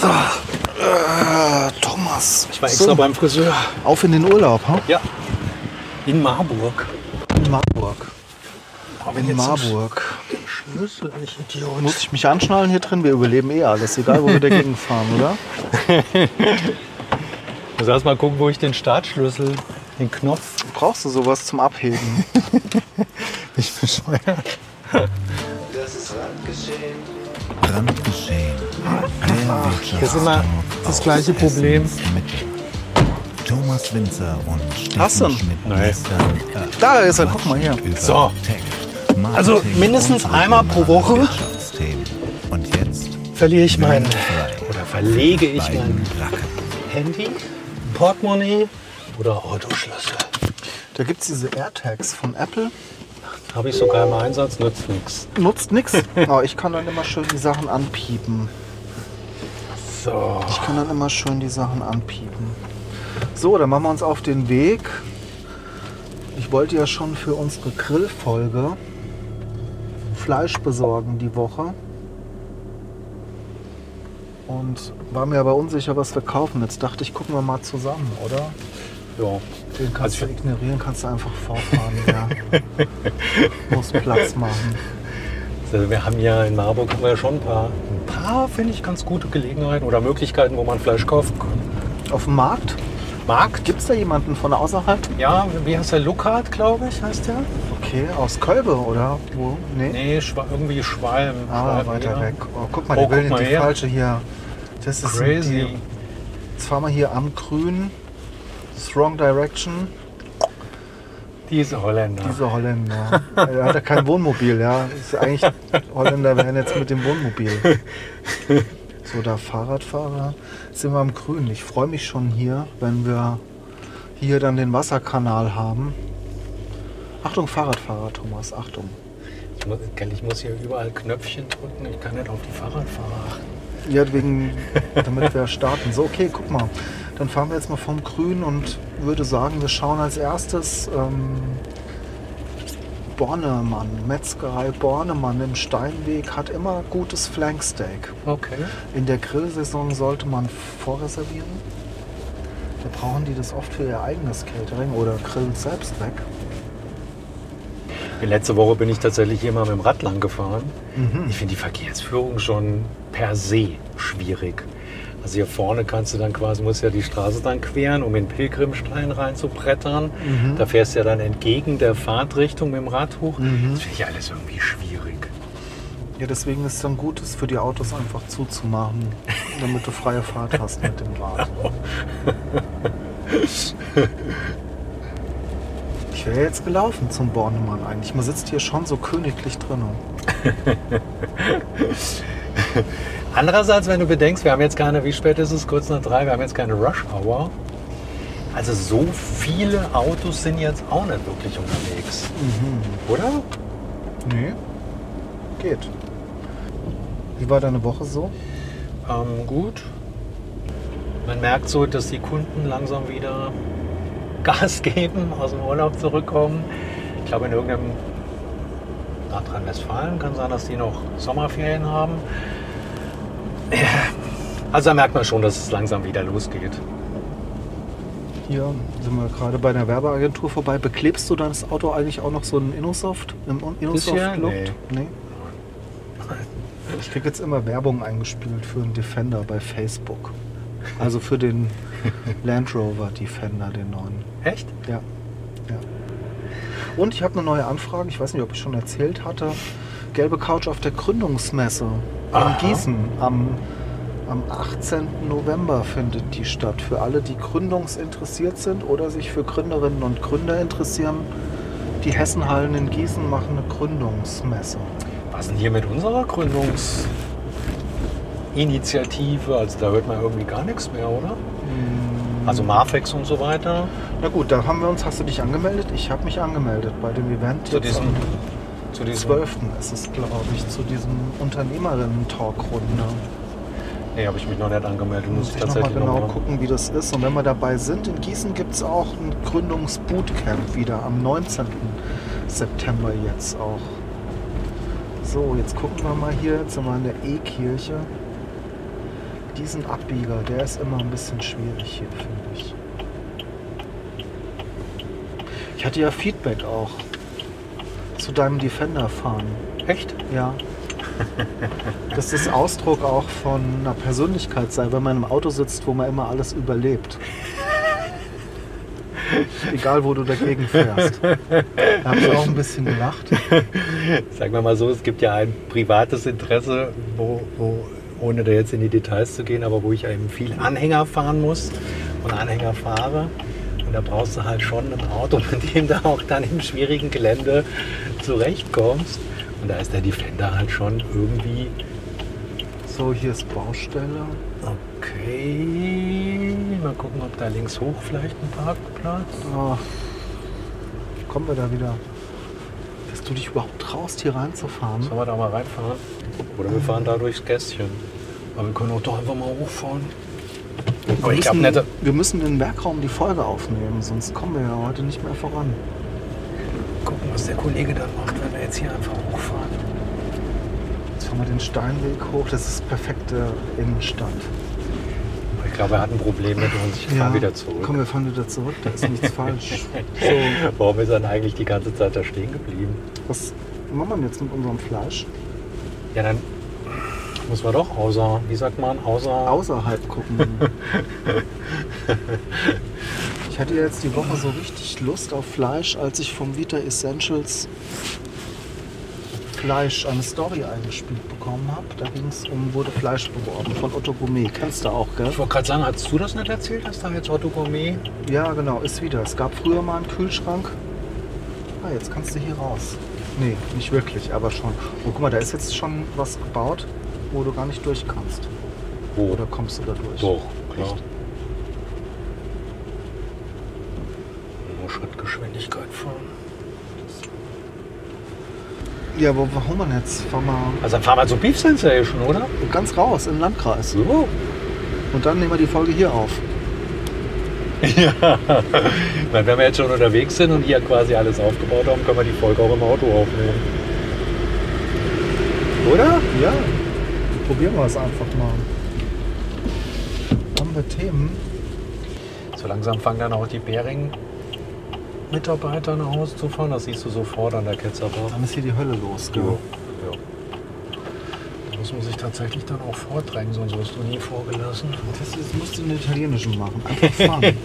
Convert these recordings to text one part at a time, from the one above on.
So. Äh, Thomas. Ich war extra so, beim Friseur. auf in den Urlaub, ha? Ja. In Marburg. In Marburg. Aber In Marburg. Schlüssel, ich Idiot. Muss ich mich anschnallen hier drin? Wir überleben eh alles, egal wo wir dagegen fahren, oder? muss erst mal gucken, wo ich den Startschlüssel, den Knopf. Brauchst du sowas zum Abheben? Ich bescheuert. Brandgeschehen. Der Das ist immer das gleiche Problem. Mit Thomas Winzer und Hast du Steffen? Schmidt äh, Da ist er, guck mal hier. So. Also mindestens einmal pro Woche. Und jetzt verliere ich mein oder verlege ich mein. Handy, Portemonnaie oder Autoschlüssel. Da gibt es diese AirTags von Apple. Habe ich sogar im Einsatz, nützt nichts. Nutzt nix. Aber ich kann dann immer schön die Sachen anpiepen. So. Ich kann dann immer schön die Sachen anpiepen. So, dann machen wir uns auf den Weg. Ich wollte ja schon für unsere Grillfolge Fleisch besorgen die Woche. Und war mir aber unsicher, was wir kaufen. Jetzt dachte ich, gucken wir mal zusammen, oder? Ja. Den kannst Also du ignorieren, kannst du einfach vorfahren. ja. Muss Platz machen. Also wir haben ja in Marburg haben wir ja schon ein paar, ein paar finde ich, ganz gute Gelegenheiten oder Möglichkeiten, wo man Fleisch kaufen kann. Auf dem Markt? Markt? Gibt es da jemanden von außerhalb? Ja, wie heißt der? Lukat, glaube ich, heißt der? Okay, aus Kölbe oder wo? Nee. Nee, Schwa irgendwie Schwalm. Ah, Schwalm, weiter ja. weg. Oh, guck mal, Oh, die will die her. falsche hier. Das ist Crazy. Die, jetzt fahren wir hier am Grün. Strong Direction. Diese Holländer. Diese Holländer. er hat ja kein Wohnmobil, ja. Ist eigentlich Holländer wären jetzt mit dem Wohnmobil. So, da Fahrradfahrer sind wir am Grün. Ich freue mich schon hier, wenn wir hier dann den Wasserkanal haben. Achtung, Fahrradfahrer, Thomas, Achtung. Ich muss, ich muss hier überall Knöpfchen drücken. Ich kann nicht auf die Fahrradfahrer achten. Ja, wegen, damit wir starten. So, okay, guck mal. Dann fahren wir jetzt mal vom Grün und würde sagen, wir schauen als erstes ähm, Bornemann, Metzgerei Bornemann im Steinweg hat immer gutes Flanksteak. Okay. In der Grillsaison sollte man vorreservieren. Da brauchen die das oft für ihr eigenes Catering oder grillen selbst weg. Letzte Woche bin ich tatsächlich hier mal mit dem Rad lang gefahren. Mhm. Ich finde die Verkehrsführung schon per se schwierig. Also hier vorne kannst du dann quasi, musst ja die Straße dann queren, um in den Pilgrimstein reinzubrettern. Mhm. Da fährst du ja dann entgegen der Fahrtrichtung mit dem Rad hoch. Mhm. Das finde ich alles irgendwie schwierig. Ja, deswegen ist es dann gut, es für die Autos einfach zuzumachen, damit du freie Fahrt hast mit dem Rad. Ich wäre jetzt gelaufen zum Bornemann eigentlich. Man sitzt hier schon so königlich drin. Andererseits, wenn du bedenkst, wir haben jetzt keine, wie spät ist es, kurz nach drei, wir haben jetzt keine Rush Hour. Also so viele Autos sind jetzt auch nicht wirklich unterwegs. Oder? Nee, geht. Wie war deine Woche so? Ähm, gut. Man merkt so, dass die Kunden langsam wieder Gas geben, aus dem Urlaub zurückkommen. Ich glaube, in irgendeinem Nordrhein-Westfalen kann sein, dass die noch Sommerferien haben. Also da merkt man schon, dass es langsam wieder losgeht. Hier sind wir gerade bei einer Werbeagentur vorbei. Beklebst du dein Auto eigentlich auch noch so einen Innosoft? Im Innosoft-Look? Bisher? Nee. Ich krieg jetzt immer Werbung eingespielt für einen Defender bei Facebook. Also für den Land Rover Defender, den neuen. Echt? Ja. ja. Und ich habe eine neue Anfrage. Ich weiß nicht, ob ich schon erzählt hatte. Gelbe Couch auf der Gründungsmesse in Aha. Gießen am, am 18. November findet die statt. Für alle, die gründungsinteressiert sind oder sich für Gründerinnen und Gründer interessieren. Die Hessenhallen in Gießen machen eine Gründungsmesse. Was ist denn hier mit unserer Gründungsinitiative? Also da hört man irgendwie gar nichts mehr, oder? Also Marfex und so weiter. Na gut, da haben wir uns. Hast du dich angemeldet? Ich habe mich angemeldet bei dem Event. Zu diesem, zu diesem 12. ist es, glaube ich, zu diesem Unternehmerinnen-Talkrunde. Nee, habe ich mich noch nicht angemeldet. Muss Muss ich ich nochmal tatsächlich genau noch mal- gucken, wie das ist. Und wenn wir dabei sind, in Gießen gibt es auch ein Gründungsbootcamp wieder am 19. September jetzt auch. So, jetzt gucken wir mal hier. Jetzt sind wir in der E-Kirche. diesen Abbieger, der ist immer ein bisschen schwierig hier, finde ich. Ich hatte ja Feedback auch zu deinem Defender-Fahren. Echt? Ja. Dass das Ausdruck auch von einer Persönlichkeit sei, wenn man im Auto sitzt, wo man immer alles überlebt. Egal, wo du dagegen fährst. Da habe ich auch ein bisschen gelacht. Sagen wir mal so, es gibt ja ein privates Interesse, wo, wo, ohne da jetzt in die Details zu gehen, aber wo ich eben viel Anhänger fahren muss und Anhänger fahre. Und da brauchst du halt schon ein Auto, mit dem du auch dann im schwierigen Gelände zurechtkommst. Und da ist der Defender halt schon irgendwie So, hier ist Baustelle. okay. Mal gucken, ob da links hoch vielleicht ein Parkplatz. Oh. Kommen wir da wieder. Dass du dich überhaupt traust, hier reinzufahren. Sollen wir da mal reinfahren? Oder wir fahren da durchs Gästchen. Aber wir können auch doch einfach mal hochfahren. Aber Wir ich glaube müssen, nicht. wir müssen in den Werkraum die Folge aufnehmen, sonst kommen wir ja heute nicht mehr voran. Gucken, was der Kollege dann macht, wenn wir jetzt hier einfach hochfahren. Jetzt fahren wir den Steinweg hoch, das ist perfekte Innenstadt. Ich glaube, er hat ein Problem mit uns. Ich fahre wieder zurück. Komm, wir fahren wieder zurück, da ist nichts falsch. So, Warum ist er denn eigentlich die ganze Zeit da stehen geblieben? was machen wir jetzt mit unserem Fleisch? Ja, dann muss man doch außer, wie sagt man, außer. Außerhalb gucken. Ich hatte jetzt die Woche so richtig Lust auf Fleisch, als ich vom Vita Essentials Fleisch eine Story eingespielt bekommen habe. Da ging es um, wurde Fleisch beworben von Otto Gourmet. Kennst du auch, gell? Ich wollte gerade sagen, hast du das nicht erzählt, dass da jetzt Otto Gourmet? Ja, genau, ist wieder. Es gab früher mal einen Kühlschrank. Ah, jetzt kannst du hier raus. Nee, nicht wirklich, aber schon. Oh, guck mal, da ist jetzt schon was gebaut, wo du gar nicht durch kannst. Wo? Oder kommst du da durch? Doch, klar. Echt? Nur Schrittgeschwindigkeit fahren. Ja, aber warum man jetzt? Fahr mal Also dann fahren wir zur Beef Sensation, oder? ganz raus in den Landkreis. So. Und dann nehmen wir die Folge hier auf. Wenn wir jetzt schon unterwegs sind und hier quasi alles aufgebaut haben, können wir die Folge auch im Auto aufnehmen. Oder? Ja. Probieren wir es einfach mal. Haben wir Themen? So langsam fangen dann auch die Bering-Mitarbeiter nach Hause zu fahren. Das siehst du sofort an der Ketzerbar. Dann ist hier die Hölle los. Gell? Ja. Da muss man sich tatsächlich dann auch vordrängen, sonst wirst du nie vorgelassen. Das, das musst du in italienischen machen. Einfach fahren.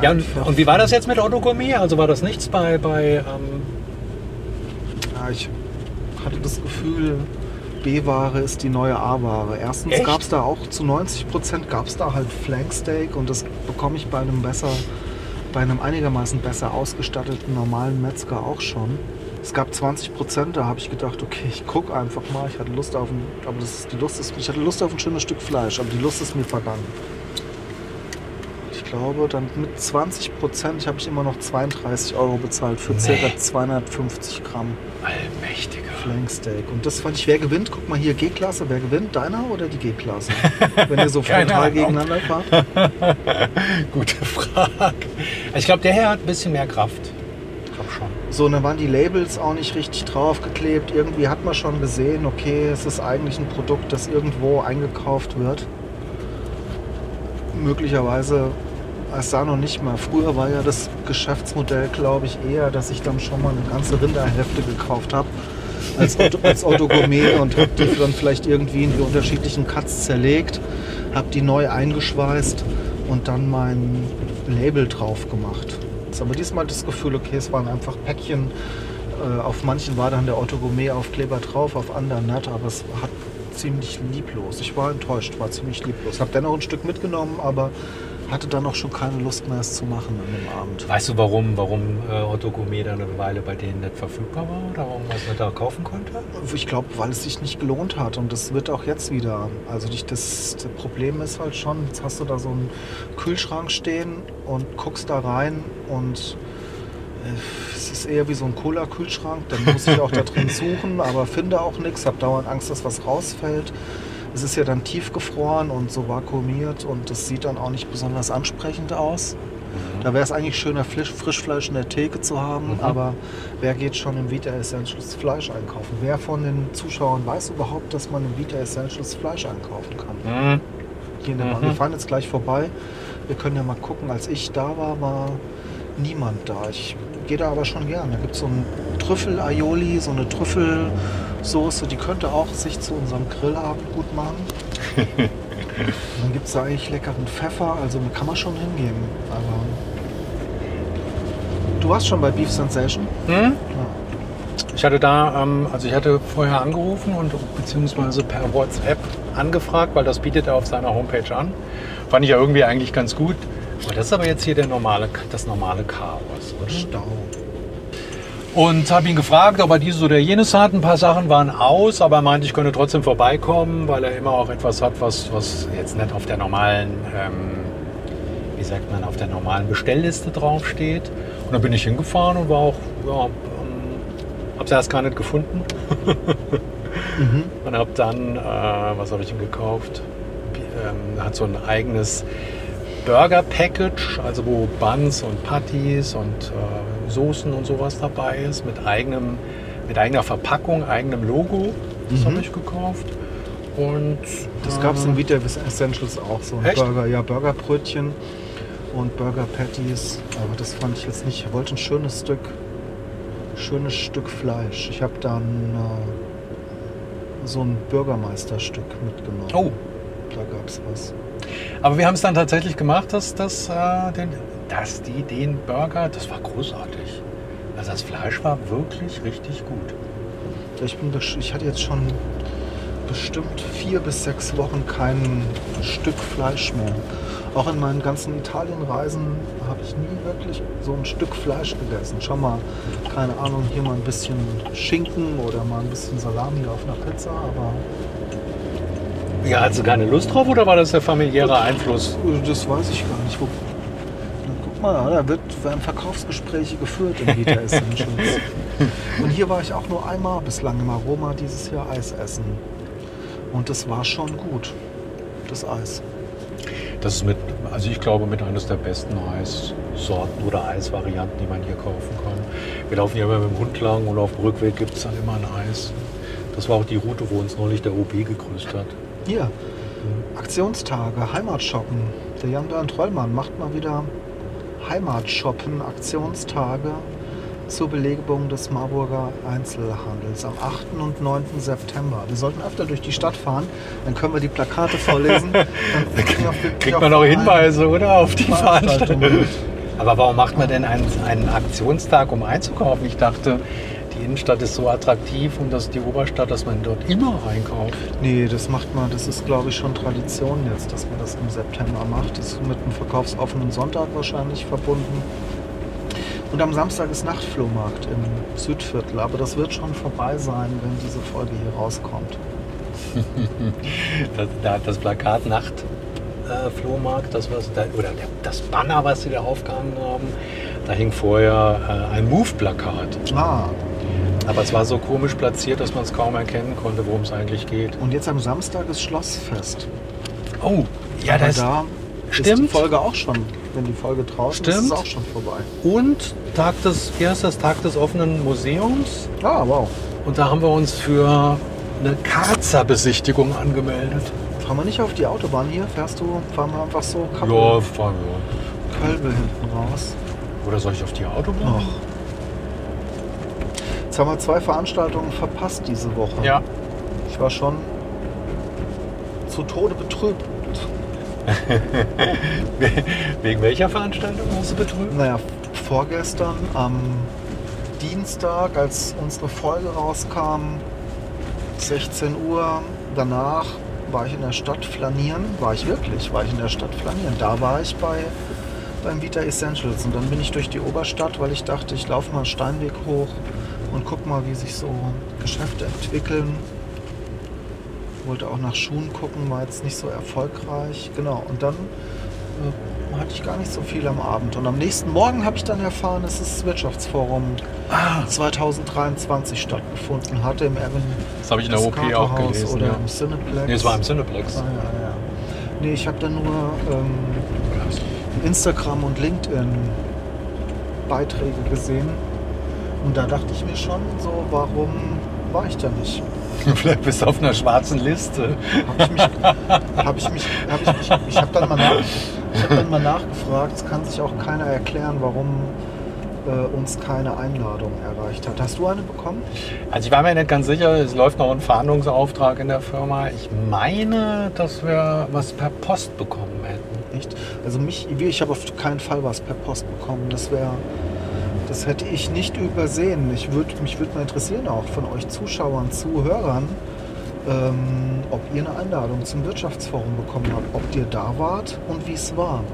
Ja, und, und wie war das jetzt mit Otto Gourmet? Also war das nichts bei, bei ähm, Ja, ich hatte das Gefühl, B-Ware ist die neue A-Ware. Erstens gab es da auch zu 90 Prozent gab es da halt Flanksteak und das bekomme ich bei einem besser, bei einem einigermaßen besser ausgestatteten normalen Metzger auch schon. Es gab 20 Prozent, da habe ich gedacht, okay, ich gucke einfach mal. Ich hatte Lust auf ein, aber das, ist- die Lust ist, ich hatte Lust auf ein schönes Stück Fleisch, aber die Lust ist mir vergangen. Ich glaube, dann mit 20 Prozent habe ich immer noch 32 Euro bezahlt für Nee. circa 250 Gramm. Allmächtiger. Flanksteak. Und das fand ich, wer gewinnt? Guck mal hier, G-Klasse. Wer gewinnt? Deiner oder die G-Klasse? Wenn ihr so frontal gegeneinander fahrt. Gute Frage. Ich glaube, der hier hat ein bisschen mehr Kraft. Ich glaube schon. So, und dann waren die Labels auch nicht richtig draufgeklebt. Irgendwie hat man schon gesehen, okay, es ist eigentlich ein Produkt, das irgendwo eingekauft wird. Möglicherweise, es sah noch nicht mal. Früher war ja das Geschäftsmodell, glaube ich, eher, dass ich dann schon mal eine ganze Rinderhälfte gekauft habe. Als Otto, als Otto Gourmet und habe die dann vielleicht irgendwie in die unterschiedlichen Cuts zerlegt, habe die neu eingeschweißt und dann mein Label drauf gemacht. Jetzt aber diesmal das Gefühl, okay, es waren einfach Päckchen. Äh, auf manchen war dann der Otto Gourmet Aufkleber drauf, auf anderen nicht, aber es hat ziemlich lieblos. Ich war enttäuscht, war ziemlich lieblos. Habe dennoch ein Stück mitgenommen, aber hatte dann auch schon keine Lust mehr, es zu machen an dem Abend. Weißt du, warum, warum äh, Otto Gourmet dann eine Weile bei denen nicht verfügbar war oder warum man es nicht da kaufen konnte? Ich glaube, weil es sich nicht gelohnt hat und das wird auch jetzt wieder. Also dich, das, das Problem ist halt schon, jetzt hast du da so einen Kühlschrank stehen und guckst da rein und äh, es ist eher wie so ein Cola-Kühlschrank. Dann muss ich auch da drin suchen, aber finde auch nichts, habe dauernd Angst, dass was rausfällt. Es ist ja dann tiefgefroren und so vakuumiert und das sieht dann auch nicht besonders ansprechend aus. Da wäre es eigentlich schöner, Fleisch, Frischfleisch in der Theke zu haben, Mhm. aber wer geht schon im Vita Essentials Fleisch einkaufen? Wer von den Zuschauern weiß überhaupt, dass man im Vita Essentials Fleisch einkaufen kann? Mhm. Hier in der Bahn. Mhm. Wir fahren jetzt gleich vorbei. Wir können ja mal gucken. Als ich da war, war niemand da. Ich gehe da aber schon gern. Da gibt es so ein Trüffel-Aioli, so eine Trüffelsoße, die könnte auch sich zu unserem Grillabend gut machen. Dann gibt es da eigentlich leckeren Pfeffer, also da kann man schon hingehen. Aber du warst schon bei Beef Sensation? Mhm. Ja. Ich hatte da, ähm, also ich hatte vorher angerufen und beziehungsweise per WhatsApp angefragt, weil das bietet er auf seiner Homepage an. Fand ich ja irgendwie eigentlich ganz gut. Aber das ist aber jetzt hier der normale, das normale Chaos. Oder? Stau. Und habe ihn gefragt, ob er dieses oder jenes hat. Ein paar Sachen waren aus, aber er meinte, ich könnte trotzdem vorbeikommen, weil er immer auch etwas hat, was, was jetzt nicht auf der normalen, ähm, wie sagt man, auf der normalen Bestellliste draufsteht. Und dann bin ich hingefahren und war auch, ja, ähm, habe es erst gar nicht gefunden. Mhm. Und habe dann, äh, was habe ich denn gekauft? Ähm, hat so ein eigenes Burger-Package, also wo Buns und Patties und äh, Soßen und sowas dabei ist, mit, eigenem, mit eigener Verpackung, eigenem Logo. Das Mhm. habe ich gekauft. Und Das gab es in äh, Vita Essentials auch, so ein Echt? Burger, ja, Burgerbrötchen und Burger Patties. Aber das fand ich jetzt nicht. Ich wollte ein schönes Stück, schönes Stück Fleisch. Ich habe dann äh, so ein Bürgermeisterstück mitgenommen. Oh, Da gab es was. aber wir haben es dann tatsächlich gemacht, dass, dass, äh, den, dass die den Burger, das war großartig. Also das Fleisch war wirklich richtig gut. Ich, bin, ich hatte jetzt schon bestimmt vier bis sechs Wochen kein Stück Fleisch mehr. Auch in meinen ganzen Italienreisen habe ich nie wirklich so ein Stück Fleisch gegessen. Schon mal, keine Ahnung, hier mal ein bisschen Schinken oder mal ein bisschen Salami auf einer Pizza, aber Ja, hast du keine Lust drauf oder war das der familiäre Einfluss? das weiß ich gar nicht. Guck mal, da wird, werden Verkaufsgespräche geführt in Vita Essentials. Und hier war ich auch nur einmal bislang im Aroma dieses Jahr Eis essen. Und das war schon gut, das Eis. Das ist mit, also ich glaube, mit eines der besten Eissorten oder Eisvarianten, die man hier kaufen kann. Wir laufen hier immer mit dem Hund lang und auf dem Rückweg gibt es dann immer ein Eis. Das war auch die Route, wo uns neulich der OB gegrüßt hat. Hier, Aktionstage, Heimatshoppen. Der Jan Bernd Trollmann macht mal wieder Heimatshoppen, Aktionstage zur Belebung des Marburger Einzelhandels am 8. und 9. September. Wir sollten öfter durch die Stadt fahren, dann können wir die Plakate vorlesen. Dann Kriegt man auch Hinweise, oder? Auf die. Veranstaltung. Aber warum macht man denn einen, einen Aktionstag, um einzukaufen? Ich dachte, die Innenstadt ist so attraktiv und das die Oberstadt, dass man dort immer einkauft. Nee, das macht man, das ist glaube ich schon Tradition jetzt, dass man das im September macht. Das ist mit einem verkaufsoffenen Sonntag wahrscheinlich verbunden. Und am Samstag ist Nachtflohmarkt im Südviertel, aber das wird schon vorbei sein, wenn diese Folge hier rauskommt. Das, da- das Plakat Nacht. Äh, Flohmarkt, das was da, oder der, das Banner, was sie da aufgehangen haben, da hing vorher äh, ein Move-Plakat. Ah, Aber es war so komisch platziert, dass man es kaum erkennen konnte, worum es eigentlich geht. und jetzt am Samstag ist Schlossfest. Oh, ja, aber das da ist die stimmt. Folge auch schon, wenn die Folge draußen ist, ist Stimmt. es auch schon vorbei. Und Tag des, wie heißt das, Tag des offenen Museums. Ah, wow. Und da haben wir uns für eine Karzer-Besichtigung angemeldet. Fahren wir nicht auf die Autobahn hier, fährst du, fahren wir einfach so Kappel, Ja, fahren wir. Kölbe hinten raus. Oder soll ich auf die Autobahn? Noch. Jetzt haben wir zwei Veranstaltungen verpasst diese Woche. Ja. Ich war schon zu Tode betrübt. Wegen welcher Veranstaltung hast du betrübt? Naja, vorgestern am Dienstag, als unsere Folge rauskam, 16 Uhr, danach war ich in der Stadt flanieren. War ich wirklich, war ich in der Stadt flanieren. Da war ich bei beim Vita Essentials und dann bin ich durch die Oberstadt, weil ich dachte, ich laufe mal einen Steinweg hoch und guck mal, wie sich so Geschäfte entwickeln. Wollte auch nach Schuhen gucken, war jetzt nicht so erfolgreich. Genau, und dann äh, hatte ich gar nicht so viel am Abend. Und am nächsten Morgen habe ich dann erfahren, dass das Wirtschaftsforum Ah, 2023 stattgefunden hatte im Evan das habe ich in der OP auch gelesen. oder Ja. im Cineplex. Nee, es war im Cineplex. Ah, ja, ja. Nee, ich habe dann nur ähm, Instagram und LinkedIn Beiträge gesehen. Und da dachte ich mir schon so, warum war ich da nicht? Vielleicht bist du auf einer schwarzen Liste. Habe ich mich, habe ich mich, habe ich mich, ich habe dann mal nach, ich habe dann mal nachgefragt. Es kann sich auch keiner erklären, warum äh, uns keine Einladung erreicht hat. Hast du eine bekommen? Also ich war mir nicht ganz sicher, es läuft noch ein Fahndungsauftrag in der Firma. Ich meine, dass wir was per Post bekommen hätten. Nicht? Also mich, ich habe auf keinen Fall was per Post bekommen. Das wäre, das hätte ich nicht übersehen. Ich würd, mich würde mal interessieren auch von euch Zuschauern, Zuhörern, ähm, ob ihr eine Einladung zum Wirtschaftsforum bekommen habt, ob ihr da wart und wie es war.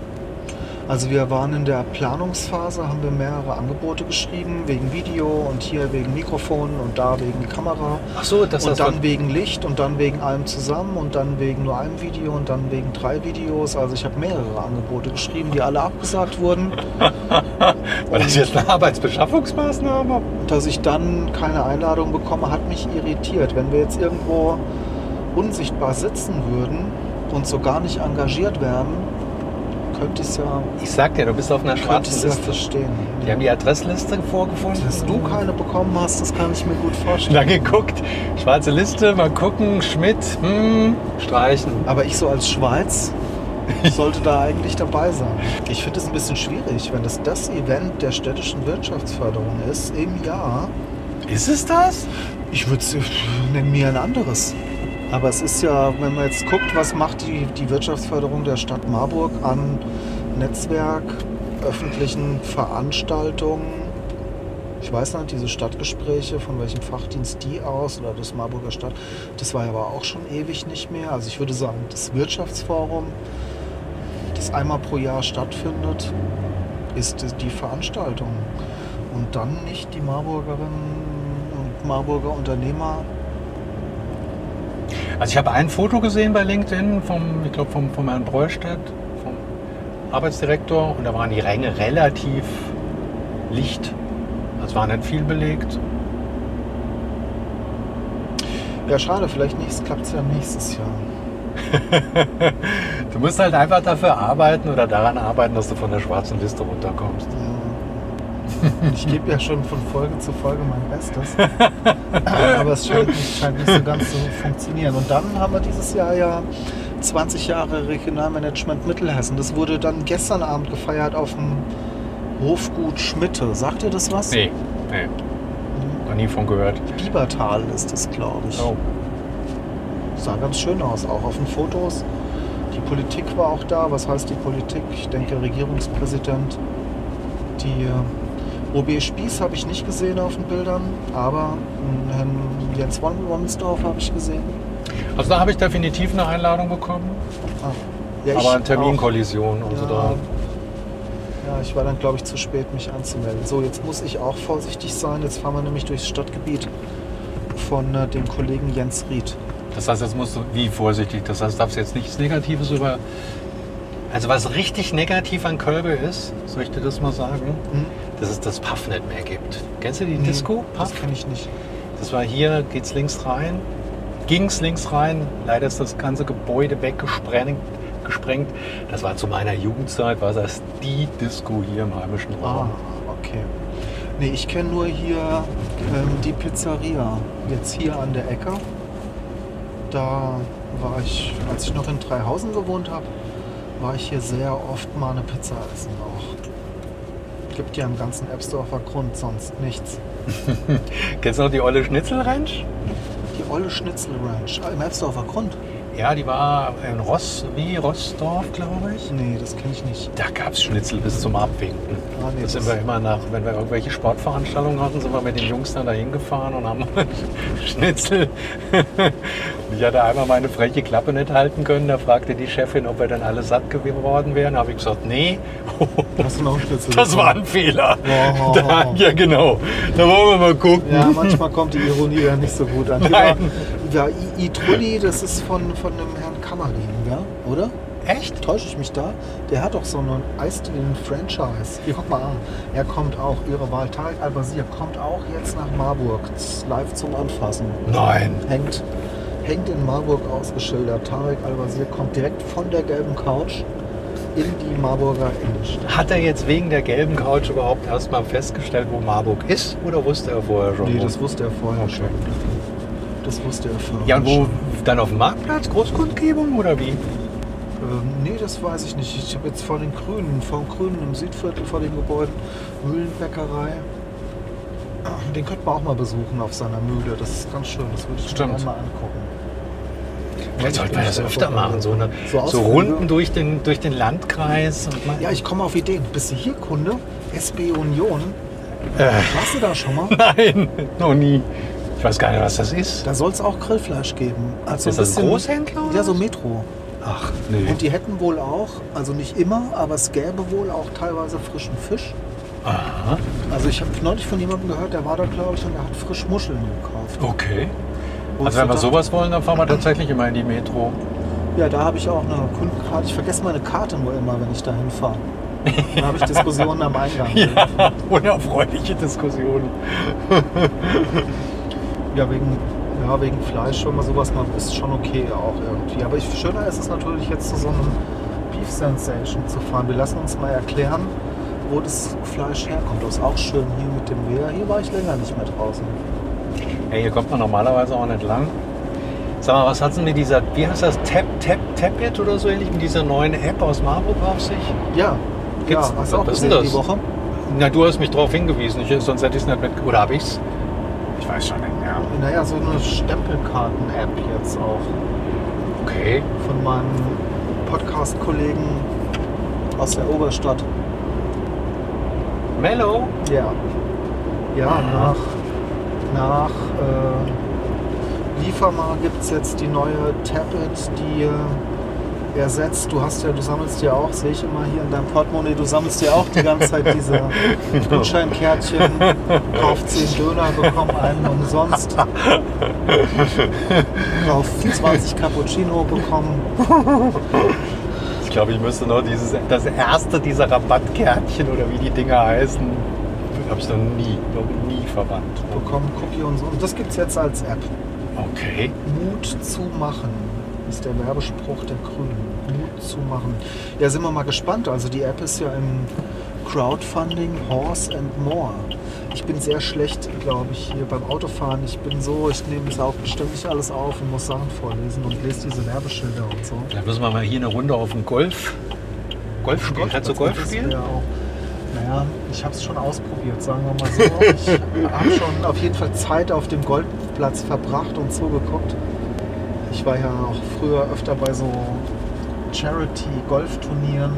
Also wir waren in der Planungsphase, haben wir mehrere Angebote geschrieben, wegen Video und hier wegen Mikrofon und da wegen Kamera. Ach so, das und heißt, dann wegen Licht und dann wegen allem zusammen und dann wegen nur einem Video und dann wegen drei Videos. Also ich habe mehrere Angebote geschrieben, die alle abgesagt wurden. war das jetzt eine Arbeitsbeschaffungsmaßnahme? Dass ich dann keine Einladung bekomme, hat mich irritiert. Wenn wir jetzt irgendwo unsichtbar sitzen würden und so gar nicht engagiert wären, könnte es ja, Ich sag dir, du bist auf einer schwarzen Liste. verstehen. Die haben die Adressliste vorgefunden. Dass du keine bekommen hast, das kann ich mir gut vorstellen. Dann geguckt, schwarze Liste, mal gucken, Schmidt, hm, streichen. Aber ich so als Schweiz sollte da eigentlich dabei sein. Ich finde es ein bisschen schwierig, wenn das das Event der städtischen Wirtschaftsförderung ist im Jahr. Ist es das? Ich würde es nennen mir ein anderes. Aber es ist ja, wenn man jetzt guckt, was macht die, die Wirtschaftsförderung der Stadt Marburg an Netzwerk, öffentlichen Veranstaltungen. Ich weiß nicht, diese Stadtgespräche, von welchem Fachdienst die aus oder das Marburger Stadt, das war ja aber auch schon ewig nicht mehr. Also ich würde sagen, das Wirtschaftsforum, das einmal pro Jahr stattfindet, ist die Veranstaltung. Und dann nicht die Marburgerinnen und Marburger Unternehmer Also ich habe ein Foto gesehen bei LinkedIn vom, ich glaube vom, vom Herrn Breustedt, vom Arbeitsdirektor, und da waren die Ränge relativ licht. Es war nicht viel belegt. Ja, schade, vielleicht klappt es ja nächstes Jahr. Du musst halt einfach dafür arbeiten oder daran arbeiten, dass du von der schwarzen Liste runterkommst. Ich gebe ja schon von Folge zu Folge mein Bestes. Aber es scheint nicht, scheint nicht so ganz zu funktionieren. Und dann haben wir dieses Jahr ja 20 Jahre Regionalmanagement Mittelhessen. Das wurde dann gestern Abend gefeiert auf dem Hofgut Schmitte. Sagt ihr das was? Nee, nee. Noch nie von gehört. Biebertal ist es, glaube ich. Oh. Sah ganz schön aus, auch auf den Fotos. Die Politik war auch da. Was heißt die Politik? Ich denke Regierungspräsident. Die äh, OB Spieß habe ich nicht gesehen auf den Bildern, aber Herrn Jens Won- Wonsdorf habe ich gesehen. Also da habe ich definitiv eine Einladung bekommen, Ah. Ja, aber. Terminkollision. Also Ja, da, ja, ich war dann, glaube ich, zu spät, mich anzumelden. So, jetzt muss ich auch vorsichtig sein. Jetzt fahren wir nämlich durchs Stadtgebiet von äh, dem Kollegen Jens Ried. das heißt, jetzt musst du, wie vorsichtig, das heißt, darfst jetzt nichts Negatives über... Also was richtig negativ an Kölbe ist, soll ich dir das mal sagen, Hm? Dass es das Puff nicht mehr gibt. Kennst du die Nee, Disco? Das Puff? kenne ich nicht. Das war hier, geht's links rein, ging's links rein. Leider ist das ganze Gebäude weggesprengt. Gesprengt. Das war zu meiner Jugendzeit, war das die Disco hier im heimischen Ah, Raum. okay. Nee, ich kenne nur hier ähm, die Pizzeria. Jetzt hier an der Ecke. Da war ich, als ich noch in Dreihausen gewohnt habe, war ich hier sehr oft mal eine Pizza essen auch. Gibt ja im ganzen Ebsdorfer Grund sonst nichts. Kennst du noch die olle Schnitzelranch? Die Olle Schnitzel Ranch. Ah, im Ebsdorfer Grund? Ja, die war in Ross, wie Rossdorf, glaube ich. Nee, das kenne ich nicht. Da gab es Schnitzel bis zum Abwinken. Ah, nee, da sind das- wir immer nach, wenn wir irgendwelche Sportveranstaltungen hatten, sind wir mit den Jungs dann dahin gefahren und haben Schnitzel. Ich hatte einmal meine freche Klappe nicht halten können. Da fragte die Chefin, ob wir dann alle satt geworden wären. Da habe ich gesagt, nee, Schnitzel? das war ein Fehler. Oh. Da, ja, genau. Da wollen wir mal gucken. Ja, manchmal kommt die Ironie ja nicht so gut an. Nein. Ja, Itrulli, das ist von, von dem Herrn Kammerlin, ja? Oder? Echt? Täusche ich mich da? Der hat doch so einen Eisdielen-Franchise. Hier, guck mal an. Er kommt auch, Ihre Wahl, Tarek Al-Basir, kommt auch jetzt nach Marburg. Live zum Anfassen. Nein. Hängt, hängt in Marburg ausgeschildert. Tarek Al-Basir kommt direkt von der gelben Couch in die Marburger Innenstadt. Hat er jetzt wegen der gelben Couch überhaupt erstmal festgestellt, wo Marburg ist? Oder wusste er vorher schon? Nee, das wusste er vorher Okay. schon. Das wusste er vorher Ja, und wo dann auf dem Marktplatz? Großkundgebung oder wie? Ähm, nee, das weiß ich nicht. Ich habe jetzt vor den Grünen, vor dem Grünen im Südviertel, vor den Gebäuden, Mühlenbäckerei. Den könnte man auch mal besuchen auf seiner Mühle. Das ist ganz schön. Das würde ich mir gerne mal angucken. Vielleicht sollten wir das öfter machen, so, eine, So so. Runden durch den, durch den Landkreis. Ja, ich komme auf Ideen. Bist du hier Kunde? SB Union. Äh. Warst du da schon mal? Nein, noch nie. Ich weiß gar nicht, was das ist. Da soll es auch Grillfleisch geben. Also Ist das ein Großhändler Ja, so? Metro. Ach, nee. Und die hätten wohl auch, also nicht immer, aber es gäbe wohl auch teilweise frischen Fisch. Aha, Also ich habe neulich von jemandem gehört, der war da, glaube ich, und der hat frisch Muscheln gekauft. okay. Also wenn wir so sowas wollen, dann fahren wir tatsächlich immer in die Metro. Ja, da habe ich auch eine Kundenkarte. Ich vergesse meine Karte nur immer, wenn ich da hinfahre. Dann habe ich Diskussionen am Eingang. Ja, unerfreuliche Diskussionen. Ja, wegen, ja, wegen Fleisch, wenn man sowas macht, ist schon okay auch irgendwie. Aber ich, schöner ist es natürlich jetzt zu so einem Beef Sensation zu fahren. Wir lassen uns mal erklären, wo das Fleisch herkommt. Das ist auch schön hier mit dem Wehr. Hier war ich länger nicht mehr draußen. Ja, hier kommt man normalerweise auch nicht lang. Sag mal, was hat denn mit dieser, wie heißt das, Tap, Tap, Tapit oder so ähnlich, mit dieser neuen App aus Marburg auf sich? Ja, Gibt's- ja, du auch was ist denn die das? Woche? Na, du hast mich darauf hingewiesen, ich, sonst hätte ich es nicht mit, oder habe ich's? Ich weiß schon nicht mehr. Naja, so eine Stempelkarten-App jetzt auch Okay. von meinem Podcast-Kollegen aus der Oberstadt. Mellow? Ja. Ja, nach, nach äh, Liefermar gibt es jetzt die neue Tablet, die äh, ersetzt. Du hast ja, du sammelst ja auch, sehe ich immer hier in deinem Portemonnaie, du sammelst ja auch die ganze Zeit diese Gutscheinkärtchen. Kauf 10 Döner, bekomm einen umsonst. Kauf 20 Cappuccino, bekomm. Ich glaube, ich müsste noch dieses, das erste dieser Rabattkärtchen oder wie die Dinger heißen, habe ich noch nie, noch nie verwandt. bekomm Cookie und so. Und das gibt es jetzt als App. Okay. Mut zu machen ist der Werbespruch der Grünen. Mut zu machen. Ja, sind wir mal gespannt. Also die App ist ja im Crowdfunding Horse and More. Ich bin sehr schlecht, glaube ich, hier beim Autofahren. Ich bin so, ich nehme es auch ständig alles auf und muss Sachen vorlesen und lese diese Werbeschilder und so. Dann müssen wir mal hier eine Runde auf dem Golf. Golf spielen. Kannst du Golf spielen? wäre auch- Naja, ich habe es schon ausprobiert, sagen wir mal so. Ich habe schon auf jeden Fall Zeit auf dem Golfplatz verbracht und zugeguckt. Ich war ja auch früher öfter bei so Charity-Golfturnieren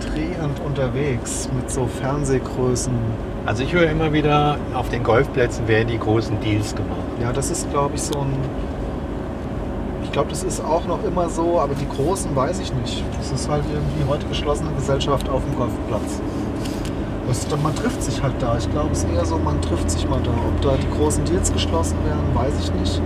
drehend unterwegs mit so Fernsehgrößen. Also ich höre immer wieder, auf den Golfplätzen werden die großen Deals gemacht. Ja, das ist, glaube ich, so ein. Ich glaube, das ist auch noch immer so, aber die Großen weiß ich nicht. Das ist halt irgendwie heute geschlossene Gesellschaft auf dem Golfplatz. Das, man trifft sich halt da. Ich glaube, es ist eher so, man trifft sich mal da. Ob da die großen Deals geschlossen werden, weiß ich nicht.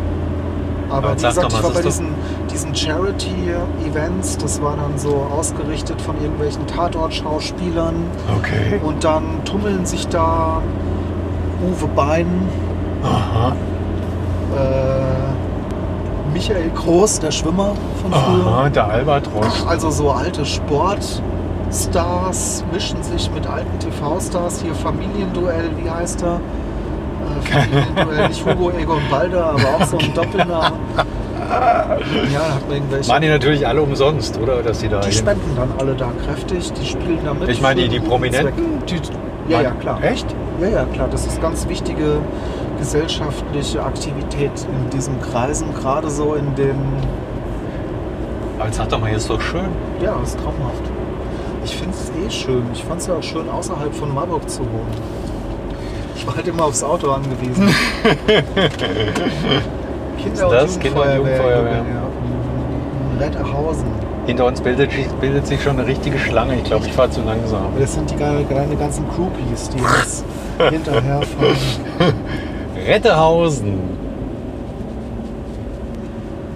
Aber Aber wie sag gesagt, mal, ich war bei diesen, diesen Charity-Events. Das war dann so ausgerichtet von irgendwelchen Tatort-Schauspielern. Okay. Und dann tummeln sich da Uwe Bein, Aha. äh, Michael Groß, der Schwimmer von früher. Aha, der Albatros. Also so alte Sportstars mischen sich mit alten TV-Stars. Hier Familienduell, wie heißt er? Äh, Familienduell, nicht Hugo Egon Balder, aber auch so ein Doppelname. Ja, da hat man irgendwelche. Waren die natürlich alle umsonst, oder? Dass die da Die spenden dann alle da kräftig, die spielen da mit. Ich meine, die, die. Prominenten, die, Ja, ja, klar. Echt? Ja, ja, klar. Das ist ganz wichtige gesellschaftliche Aktivität in diesen Kreisen, gerade so in den. Aber jetzt sag doch mal, hier ist doch schön. Ja, ist traumhaft. Ich finde es eh schön. Ich fand es ja auch schön, außerhalb von Marburg zu wohnen. Ich war halt immer aufs Auto angewiesen. Kinder- und das? Kinder- und Jugendfeuerwehr. Ja. Letterhausen. Hinter uns bildet, bildet sich schon eine richtige Schlange. Ich glaube, ich fahre zu langsam. Das sind die kleine ganzen Groupies, die uns hinterherfahren. Rettehausen.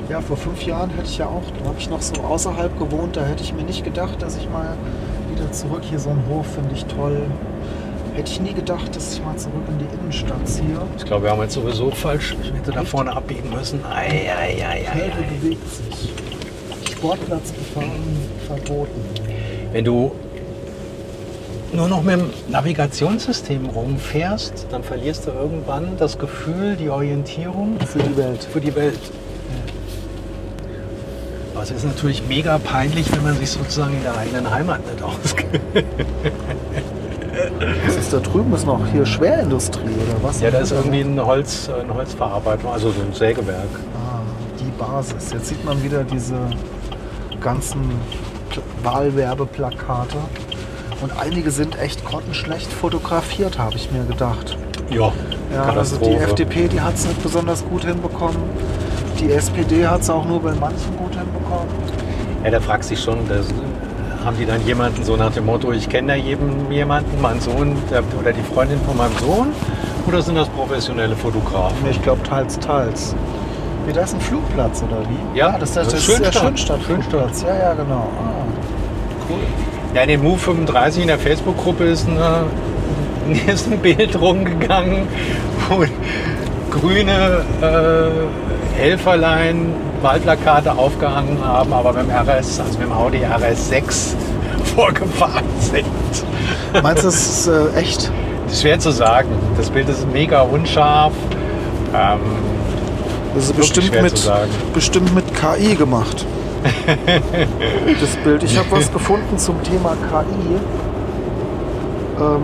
Ja, vor fünf Jahren hätte ich ja auch, da habe ich noch so außerhalb gewohnt, da hätte ich mir nicht gedacht, dass ich mal wieder zurück hier so einen Hof finde ich toll. Hätte ich nie gedacht, dass ich mal zurück in die Innenstadt ziehe. Ich glaube, wir haben jetzt sowieso falsch. Ich hätte da vorne abbiegen müssen. Ei, ei, ei, ei, Felge ei. bewegt sich. Sportplatz verboten. Wenn du nur noch mit dem Navigationssystem rumfährst, dann verlierst du irgendwann das Gefühl, die Orientierung Für die Welt. für die Welt. Es ist natürlich mega peinlich, wenn man sich sozusagen in der eigenen Heimat nicht auskennt. Was ist da drüben? Ist noch hier Schwerindustrie oder was? Ja, da ist irgendwie eine, Holz, eine Holzverarbeitung, also so ein Sägewerk. Ah, die Basis. Jetzt sieht man wieder diese ganzen Pl- Wahlwerbeplakate. Und einige sind echt grottenschlecht fotografiert, habe ich mir gedacht. Ja, Ja, also die FDP, die hat es nicht besonders gut hinbekommen. Die SPD hat es auch nur bei manchen gut hinbekommen. Ja, da fragst du dich schon, das, haben die dann jemanden so nach dem Motto, ich kenne da jedem, jemanden, mein Sohn der, oder die Freundin von meinem Sohn? Oder sind das professionelle Fotografen? Ich glaube teils, teils. Wie, da ist ein Flugplatz oder wie? Ja, das, das das, ist ist der Schönstadt. Ja, ja, genau. Ah, cool. Ja, in dem Move 35 in der Facebook-Gruppe ist, eine, ist ein Bild rumgegangen, wo grüne äh, Helferlein Wahlplakate aufgehangen haben, aber mit dem RS, also mit dem Audi RS6 vorgefahren sind. Meinst du, das ist äh, echt? Das ist schwer zu sagen. Das Bild ist mega unscharf. Ähm, Das ist bestimmt mit, bestimmt mit KI gemacht. das Bild. Ich habe was gefunden zum Thema KI. Ähm,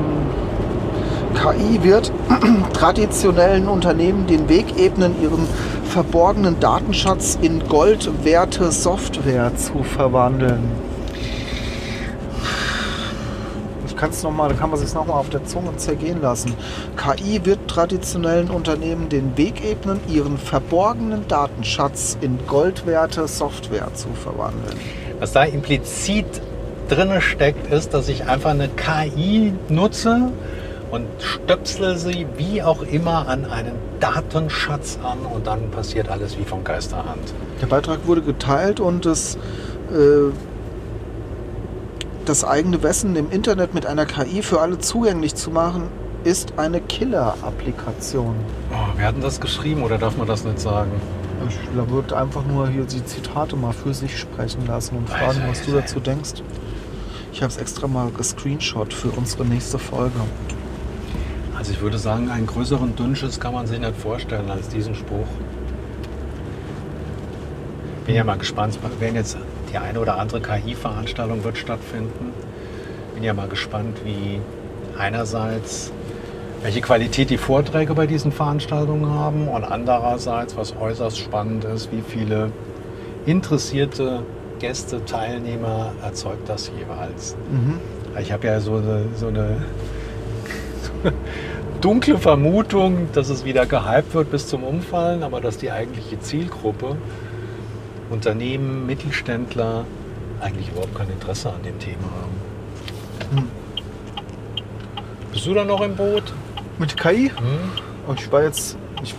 KI wird traditionellen Unternehmen den Weg ebnen, ihren verborgenen Datenschatz in goldwerte Software zu verwandeln. Ich kann es nochmal, da kann man sich nochmal auf der Zunge zergehen lassen. KI wird traditionellen Unternehmen den Weg ebnen, ihren verborgenen Datenschatz in goldwerte Software zu verwandeln. was da implizit drin steckt, ist, dass ich einfach eine KI nutze und stöpsle sie wie auch immer an einen Datenschatz an und dann passiert alles wie von Geisterhand. Der Beitrag wurde geteilt und das, äh, das eigene Wissen im Internet mit einer KI für alle zugänglich zu machen, ist eine Killer-Applikation. Oh, wer hat denn das geschrieben oder darf man das nicht sagen? Ich wird einfach nur hier die Zitate mal für sich sprechen lassen und fragen, was du dazu denkst. Ich habe es extra mal gescreenshot für unsere nächste Folge. Also ich würde sagen, einen größeren Dünnschiss kann man sich nicht vorstellen als diesen Spruch. Bin ja mal gespannt, wenn jetzt die eine oder andere KI-Veranstaltung wird stattfinden. Bin ja mal gespannt, wie einerseits welche Qualität die Vorträge bei diesen Veranstaltungen haben und andererseits, was äußerst spannend ist, wie viele interessierte Gäste, Teilnehmer erzeugt das jeweils. Mhm. Ich habe ja so eine, so eine dunkle Vermutung, dass es wieder gehypt wird bis zum Umfallen, aber dass die eigentliche Zielgruppe, Unternehmen, Mittelständler, eigentlich überhaupt kein Interesse an dem Thema haben. Hm. Bist du da noch im Boot? Mit KI? Hm? Und ich war jetzt, ich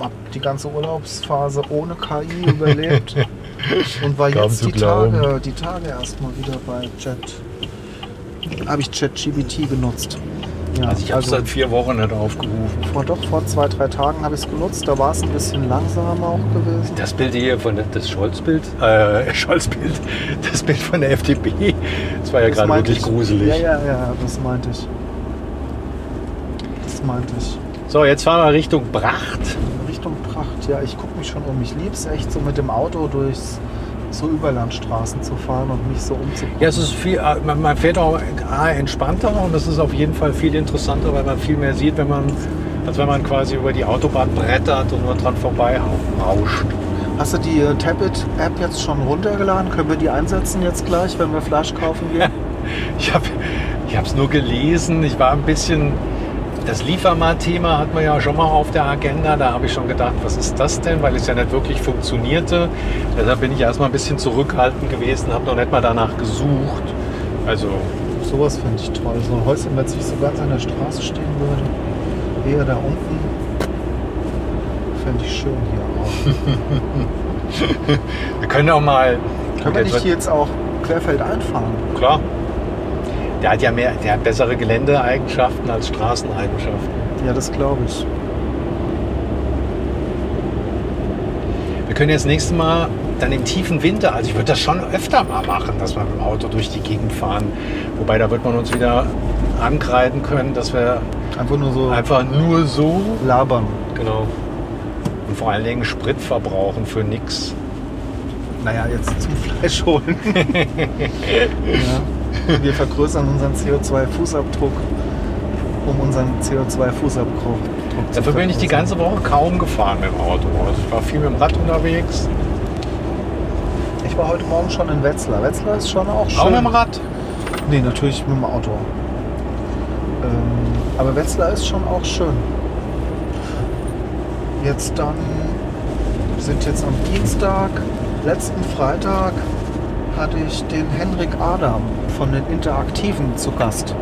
habe die ganze Urlaubsphase ohne KI überlebt und war Kaum jetzt die glauben. Tage, die Tage erstmal wieder bei Chat. Habe ich ChatGBT genutzt. Ja, Also ich habe es seit vier Wochen nicht aufgerufen. vor, doch vor zwei, drei Tagen habe ich es genutzt. Da war es ein bisschen langsamer auch gewesen. Das Bild hier von der, das Scholz-Bild, äh, Scholz-Bild, das Bild von der FDP, das war ja gerade wirklich ich. gruselig. Ja, ja, ja, das meinte ich. Das meinte ich. So, jetzt fahren wir Richtung Bracht. Richtung Pracht, ja, ich gucke mich schon um. Ich liebe es echt, so mit dem Auto durchs so Überlandstraßen zu fahren und mich so umzugucken. Ja, es ist viel, äh, man, man fährt auch A, entspannter und es ist auf jeden Fall viel interessanter, weil man viel mehr sieht, wenn man, als wenn man quasi über die Autobahn brettert und nur dran vorbei rauscht. Hast du die äh, Tablet-App jetzt schon runtergeladen? Können wir die einsetzen jetzt gleich, wenn wir Fleisch kaufen gehen? Ich habe es nur gelesen, ich war ein bisschen, das Liefermat-Thema hat man ja schon mal auf der Agenda, da habe ich schon gedacht, was ist das denn, weil es ja nicht wirklich funktionierte. Deshalb bin ich erstmal ein bisschen zurückhaltend gewesen, habe noch nicht mal danach gesucht. Also Sowas finde ich toll. So ein Häuschen, wenn es nicht so ganz an der Straße stehen würde. Eher da unten. Fände ich schön hier auch. wir können auch mal... Können wir nicht hier jetzt auch querfeld einfahren? Klar. Der hat ja mehr, der hat bessere Geländeeigenschaften als Straßeneigenschaften. Ja, das glaube ich. Wir können jetzt nächstes Mal dann im tiefen Winter, also ich würde das schon öfter mal machen, dass wir mit dem Auto durch die Gegend fahren. Wobei da wird man uns wieder ankreiden können, dass wir Einfach nur so einfach nur so, labern. genau, und vor allen Dingen Sprit verbrauchen für nix. Naja, jetzt zum Fleisch holen. ja. Wir vergrößern unseren CO2-Fußabdruck, um unseren CO2-Fußabdruck zu Dafür bin ich die ganze Woche kaum gefahren mit dem Auto. Also ich war viel mit dem Rad unterwegs, Ich war heute Morgen schon in Wetzlar. Wetzlar ist schon auch schön. auch mit dem Rad. Nee, natürlich mit dem Auto. Ähm, aber Wetzlar ist schon auch schön. Jetzt dann, wir sind jetzt am Dienstag, letzten Freitag hatte ich den Henrik Adam von den Interaktiven zu Gast.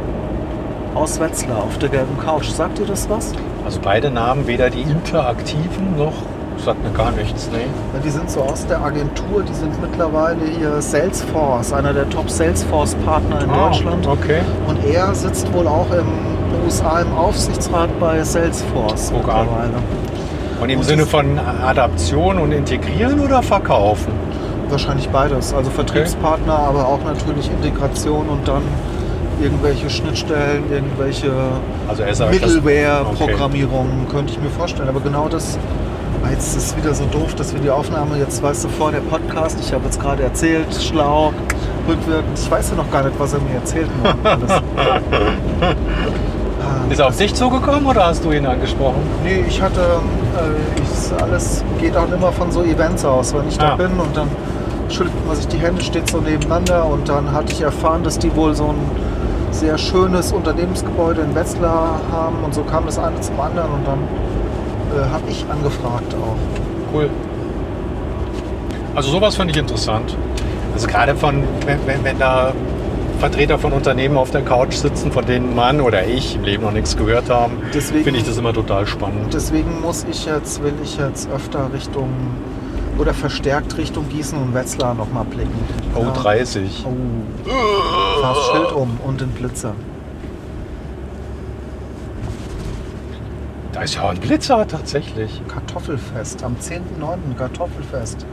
Aus Wetzlar auf der gelben Couch. Sagt ihr das was? Also beide Namen, weder die interaktiven noch, sagt mir gar nichts, nee. Ja, die sind so aus der Agentur, die sind mittlerweile hier Salesforce, einer der Top Salesforce-Partner in Deutschland. Ah, Okay. Und er sitzt wohl auch im USA im Aufsichtsrat bei Salesforce Guck an. mittlerweile. Und im Und Sinne von Adaption und Integrieren oder Verkaufen? Wahrscheinlich beides. Also Vertriebspartner, aber auch natürlich Integration und dann irgendwelche Schnittstellen, irgendwelche Also er sagt, das- Middleware-Programmierungen könnte ich mir vorstellen. Aber genau das, Ah, jetzt ist es wieder so doof, dass wir die Aufnahme, jetzt weißt du, vor der Podcast, ich habe jetzt gerade erzählt, schlau, rückwirkend, ich weiß ja noch gar nicht, was er mir erzählt hat. Ah, Ist er auf dich zugekommen oder hast du ihn angesprochen? Nee, ich hatte, äh, ich, alles geht auch immer von so Events aus, wenn ich da Ah. bin und dann schüttelt man sich die Hände, steht so nebeneinander und dann hatte ich erfahren, dass die wohl so ein sehr schönes Unternehmensgebäude in Wetzlar haben und so kam das eine zum anderen und dann äh, habe ich angefragt auch. Cool. Also sowas finde ich interessant. Also gerade von, wenn, wenn, wenn da Vertreter von Unternehmen auf der Couch sitzen, von denen man oder ich im Leben noch nichts gehört haben, Deswegen- finde ich das immer total spannend. Deswegen muss ich jetzt, will ich jetzt öfter Richtung oder verstärkt Richtung Gießen und Wetzlar nochmal blicken. Oh, Ja. 30. Oh. Das Schild um und den Blitzer. Da ist ja ein Blitzer tatsächlich. Kartoffelfest, am 10.9. Kartoffelfest.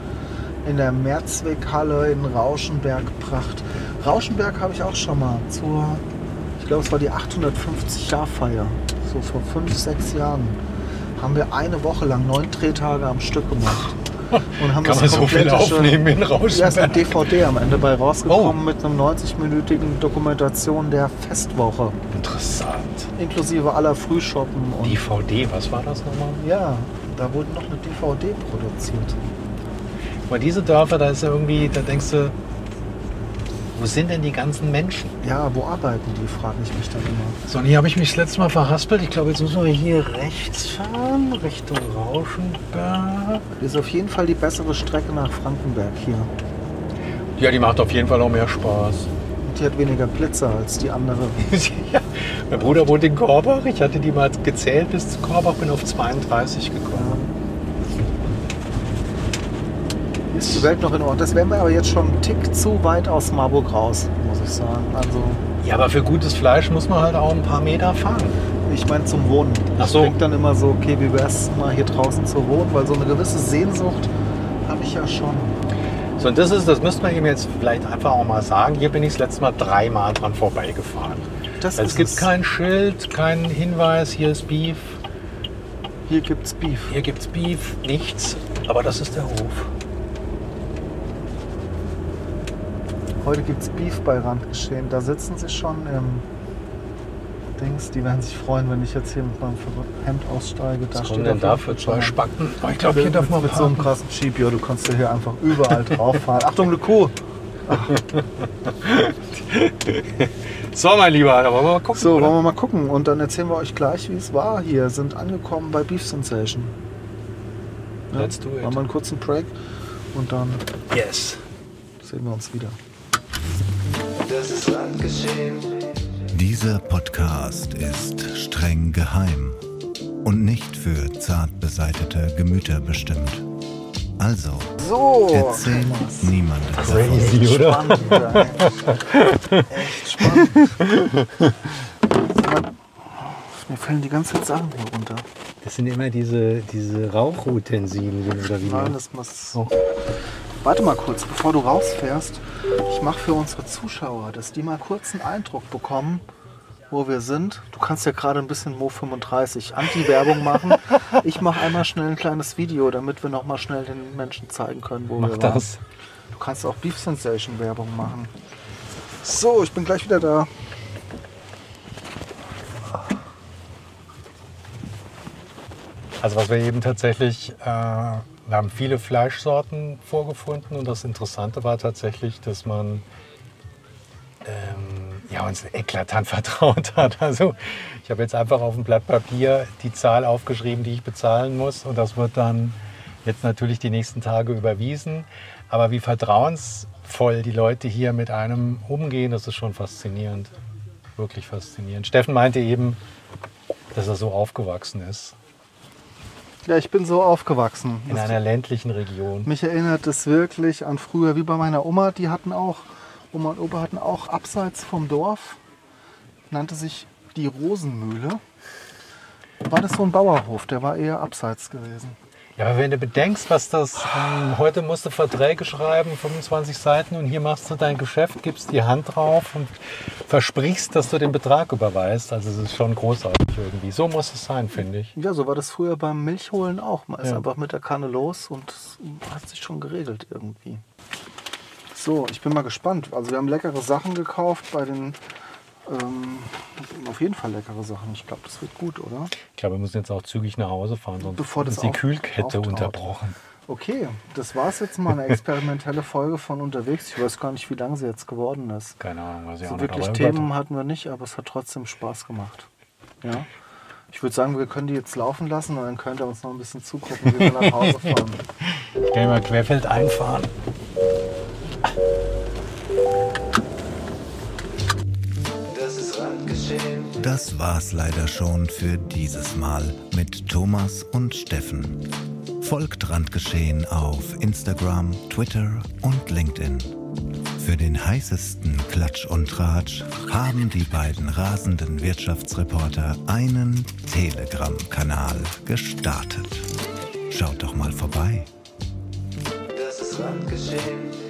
In der Mehrzweckhalle in Rauschenberg Pracht. Rauschenberg habe ich auch schon mal zur, ich glaube es war die 850-Jahr-Feier, so vor fünf, sechs Jahren. Haben wir eine Woche lang neun Drehtage am Stück gemacht. Und haben Kann das man so viel aufnehmen in Ja, ist eine Rauschenberg. DVD am Ende bei rausgekommen Oh. mit einem 90-minütigen Dokumentation der Festwoche. Interessant. Inklusive aller Frühschoppen und DVD, was war das nochmal? ja, da wurde noch eine DVD produziert. Aber diese Dörfer, da ist ja irgendwie, da denkst du, wo sind denn die ganzen Menschen? Ja, wo arbeiten die, frage ich mich dann immer. So, und hier habe ich mich das letzte Mal verhaspelt. Ich glaube, jetzt müssen wir hier rechts fahren, Richtung Rauschenberg. Das ist auf jeden Fall die bessere Strecke nach Frankenberg hier. Ja, die macht auf jeden Fall auch mehr Spaß. Und die hat weniger Blitzer als die andere. ja. Mein Bruder wohnt in Korbach. Ich hatte die mal gezählt bis zu Korbach, bin auf 32 gekommen. Ist die Welt noch in Ordnung? Das wären wir aber jetzt schon einen Tick zu weit aus Marburg raus, muss ich sagen. Also, Ja, aber für gutes Fleisch muss man halt auch ein paar Meter fahren. ich meine zum Wohnen. Ach Ich so. denke dann immer so, okay, wie wäre es mal hier draußen zu wohnen? Weil so eine gewisse Sehnsucht habe ich ja schon. So, und das ist, das müsste man ihm jetzt vielleicht einfach auch mal sagen. Hier bin ich das letzte Mal dreimal dran vorbeigefahren. Das es gibt es. kein Schild, keinen Hinweis, hier ist Beef, Hier gibt's Beef. hier gibt's Beef, nichts. Aber das ist der Hof. Heute gibt's Beef bei Randgeschehen. Da sitzen sie schon im Dings. Die werden sich freuen, wenn ich jetzt hier mit meinem Hemd aussteige. Was steht kommen denn da für zwei Spacken? Oh, ich glaube, hier darf man mit so einem krassen Jeep, ja, du kannst ja hier einfach überall drauf fahren. Achtung, eine Kuh! So, mein Lieber, da wollen wir mal gucken. So, oder? wollen wir mal gucken und dann erzählen wir euch gleich, wie es war hier. Sind angekommen bei Beef Sensation. Ja, Let's do it. Machen wir einen kurzen Break und dann Yes. sehen wir uns wieder. Dieser Podcast ist streng geheim und nicht für zart beseitete Gemüter bestimmt. Also So, erzählt Thomas. niemandem davon. Crazy, oder? Spannend. Echt spannend. Mir fallen die ganze Zeit Sachen hier runter. Das sind immer diese, diese Rauchutensilien oder wie? Nein, das muss. Oh. Warte mal kurz, bevor du rausfährst. Ich mache für unsere Zuschauer, dass die mal kurz einen Eindruck bekommen, wo wir sind. Du kannst ja gerade ein bisschen Mo 35 Anti-Werbung machen. Ich mache einmal schnell ein kleines Video, damit wir noch mal schnell den Menschen zeigen können, wo Mach wir waren. das. Du kannst auch Beef Sensation Werbung machen. So, ich bin gleich wieder da. Also was wir eben tatsächlich, äh, wir haben viele Fleischsorten vorgefunden und das Interessante war tatsächlich, dass man ähm, ja, uns eklatant vertraut hat. Also ich habe jetzt einfach auf dem Blatt Papier die Zahl aufgeschrieben, die ich bezahlen muss und das wird dann jetzt natürlich die nächsten Tage überwiesen. Aber wie vertrauensvoll die Leute hier mit einem umgehen, das ist schon faszinierend. Wirklich faszinierend. Steffen meinte eben, dass er so aufgewachsen ist Ja, ich bin so aufgewachsen. in einer ländlichen Region. Mich erinnert es wirklich an früher, wie bei meiner Oma. Die hatten auch, Oma und Opa hatten auch abseits vom Dorf, nannte sich die Rosenmühle. War das so ein Bauerhof, der war eher abseits gewesen. Ja, aber wenn du bedenkst, was das, ähm, heute musst du Verträge schreiben, 25 Seiten und hier machst du dein Geschäft, gibst die Hand drauf und versprichst, dass du den Betrag überweist. Also es ist schon großartig irgendwie. So muss es sein, finde ich. Ja, so war das früher beim Milchholen auch. Man ist Ja. einfach mit der Kanne los und es hat sich schon geregelt irgendwie. So, ich bin mal gespannt. Also wir haben leckere Sachen gekauft bei den... Ähm, auf jeden Fall leckere Sachen. Ich glaube, das wird gut, oder? Ich glaube, wir müssen jetzt auch zügig nach Hause fahren, sonst Bevor das ist die Kühlkette auftaut. unterbrochen. Okay, das war es jetzt mal eine experimentelle Folge von unterwegs. Ich weiß gar nicht, wie lang sie jetzt geworden ist. Keine Ahnung, was ich So auch wirklich Themen hatten wir nicht, aber es hat trotzdem Spaß gemacht. Ja. Ich würde sagen, wir können die jetzt laufen lassen und dann könnt ihr uns noch ein bisschen zugucken, wie wir nach Hause fahren. Ich kann mal querfeld einfahren. Das war's leider schon für dieses Mal mit Thomas und Steffen. Folgt Randgeschehen auf Instagram, Twitter und LinkedIn. Für den heißesten Klatsch und Tratsch haben die beiden rasenden Wirtschaftsreporter einen Telegram-Kanal gestartet. Schaut doch mal vorbei. Das ist Randgeschehen.